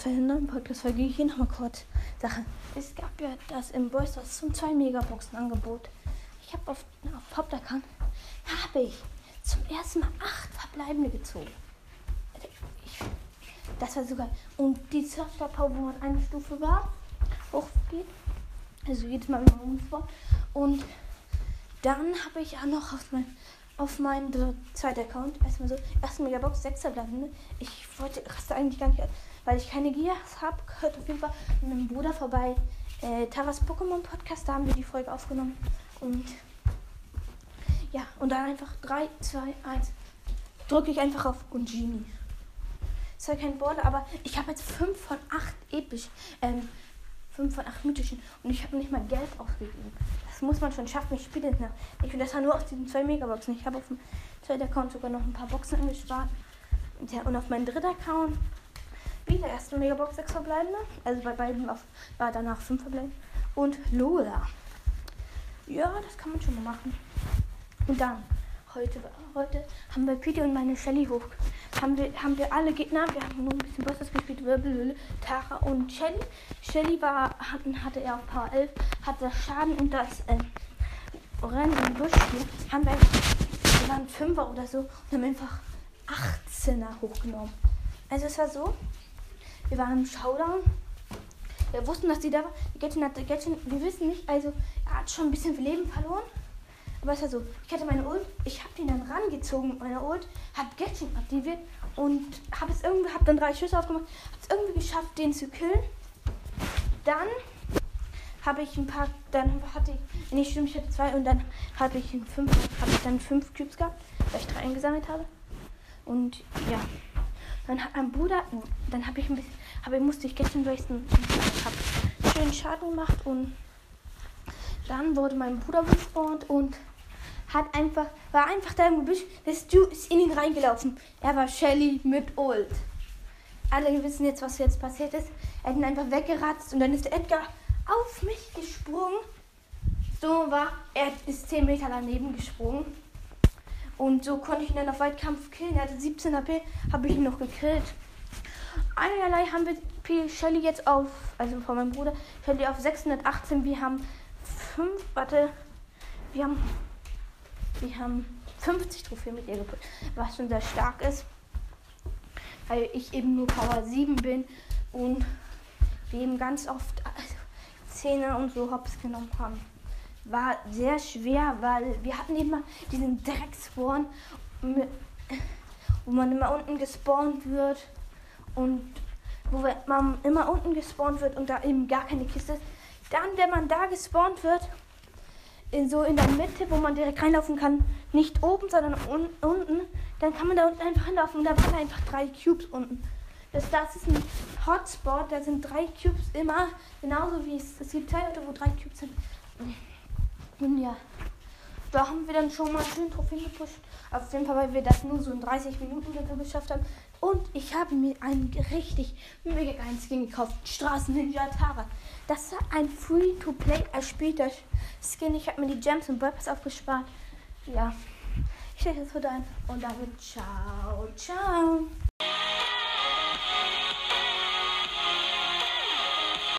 zu einer neuen Podcast-Folge. Hier nochmal kurz Sache. Es gab ja das im Boysters zum 2 Megaboxen-Angebot. Ich habe auf, auf Hauptaccount habe ich zum ersten Mal acht verbleibende gezogen. Ich, das war sogar. Und die Surfstar Power, wo man eine Stufe war, hochgeht. Also jedes Mal, wenn man umspawnt. Und dann habe ich auch noch auf mein auf meinen zweiten Account erstmal so, erste Megabox, sechs verbleibende. Ich wollte, raste eigentlich gar nicht, weil ich keine Gier habe, gehört auf jeden Fall mit meinem Bruder vorbei. Äh, Taras Pokémon Podcast, da haben wir die Folge aufgenommen. Und ja, und dann einfach 3, 2, 1. Drücke ich einfach auf Ungini. Ist halt kein Border, aber ich habe jetzt 5 von 8 episch. Ähm, 5 von 8 mythischen. Und ich habe nicht mal Geld ausgegeben. Das muss man schon schaffen. Ich spiele nicht. Ich will das nur aus diesen zwei Megaboxen. Ich habe auf dem zweiten Account sogar noch ein paar Boxen angespart. Und auf meinem dritten Account wieder erste Megabox 6 verbleibende. Also bei beiden auf, war danach 5 verbleibende. Und Lola. Ja, das kann man schon mal machen. Und dann, heute, heute haben wir Peter und meine Shelly hoch. Haben wir, haben wir alle Gegner, wir haben nur ein bisschen Bosses gespielt, Wirbel, Tara und Shelly. Shelly war, hatten, hatte er auf Power 11, hatte Schaden und das äh, Rennen im Busch hier, haben wir, wir waren Fünfer oder so und haben einfach 18er hochgenommen. Also es war so, wir waren im Showdown. Wir wussten, dass die da war. Gretchen hatte Gretchen, wir wissen nicht, also er hat schon ein bisschen Leben verloren. Aber es war so, ich hatte meine Ult, ich habe den dann rangezogen mit meiner Ult, habe Gretchen aktiviert und habe es irgendwie, habe dann drei Schüsse aufgemacht, habe es irgendwie geschafft, den zu killen. Dann habe ich ein paar, dann hatte ich, nee, stimmt, ich hatte zwei und dann hatte ich fünf, habe ich dann fünf Cubes gehabt, weil ich drei eingesammelt habe. Und ja, dann hat mein Bruder, dann habe ich ein bisschen, habe musste ich gestern wasten habe schön Schaden gemacht und dann wurde mein Bruder gespawnt und hat einfach, war einfach da im Gebüsch. Der Stu ist in ihn reingelaufen. Er war Shelly mit Ult. Alle wissen jetzt, was jetzt passiert ist. Er hat ihn einfach weggeratzt und dann ist Edgar auf mich gesprungen. So war, er ist 10 Meter daneben gesprungen. Und so konnte ich ihn dann auf Weitkampf killen. Er hatte 17 HP, habe ich ihn noch gekillt. Einerlei haben wir Shelly jetzt auf, also von meinem Bruder, Shelly auf 618. Wir haben 5, warte, wir haben wir haben 50 Trophäen mit ihr geputzt, was schon sehr stark ist. Weil ich eben nur Power 7 bin und wir eben ganz oft also, Zähne und so hops genommen haben. War sehr schwer, weil wir hatten immer diesen Dreckspawn, wo man immer unten gespawnt wird und wo man immer unten gespawnt wird und da eben gar keine Kiste ist. Dann, wenn man da gespawnt wird, in, so in der Mitte, wo man direkt reinlaufen kann. Nicht oben, sondern un unten. Dann kann man da unten einfach hinlaufen und da waren einfach drei Cubes unten. Das, das ist ein Hotspot, da sind drei Cubes immer, genauso wie es, es gibt zwei Orte, wo drei Cubes sind. Und ja, da haben wir dann schon mal schön Trophäen gepusht. Auf jeden Fall, weil wir das nur so in 30 Minuten geschafft haben. Und ich habe mir einen richtig mega geilen Skin gekauft. Straßen Ninja Tara. Das ist ein Free-to-Play erspielter Skin. Ich habe mir die Gems und Burps aufgespart. Ja. Ich stelle das wieder ein. Und damit ciao, ciao.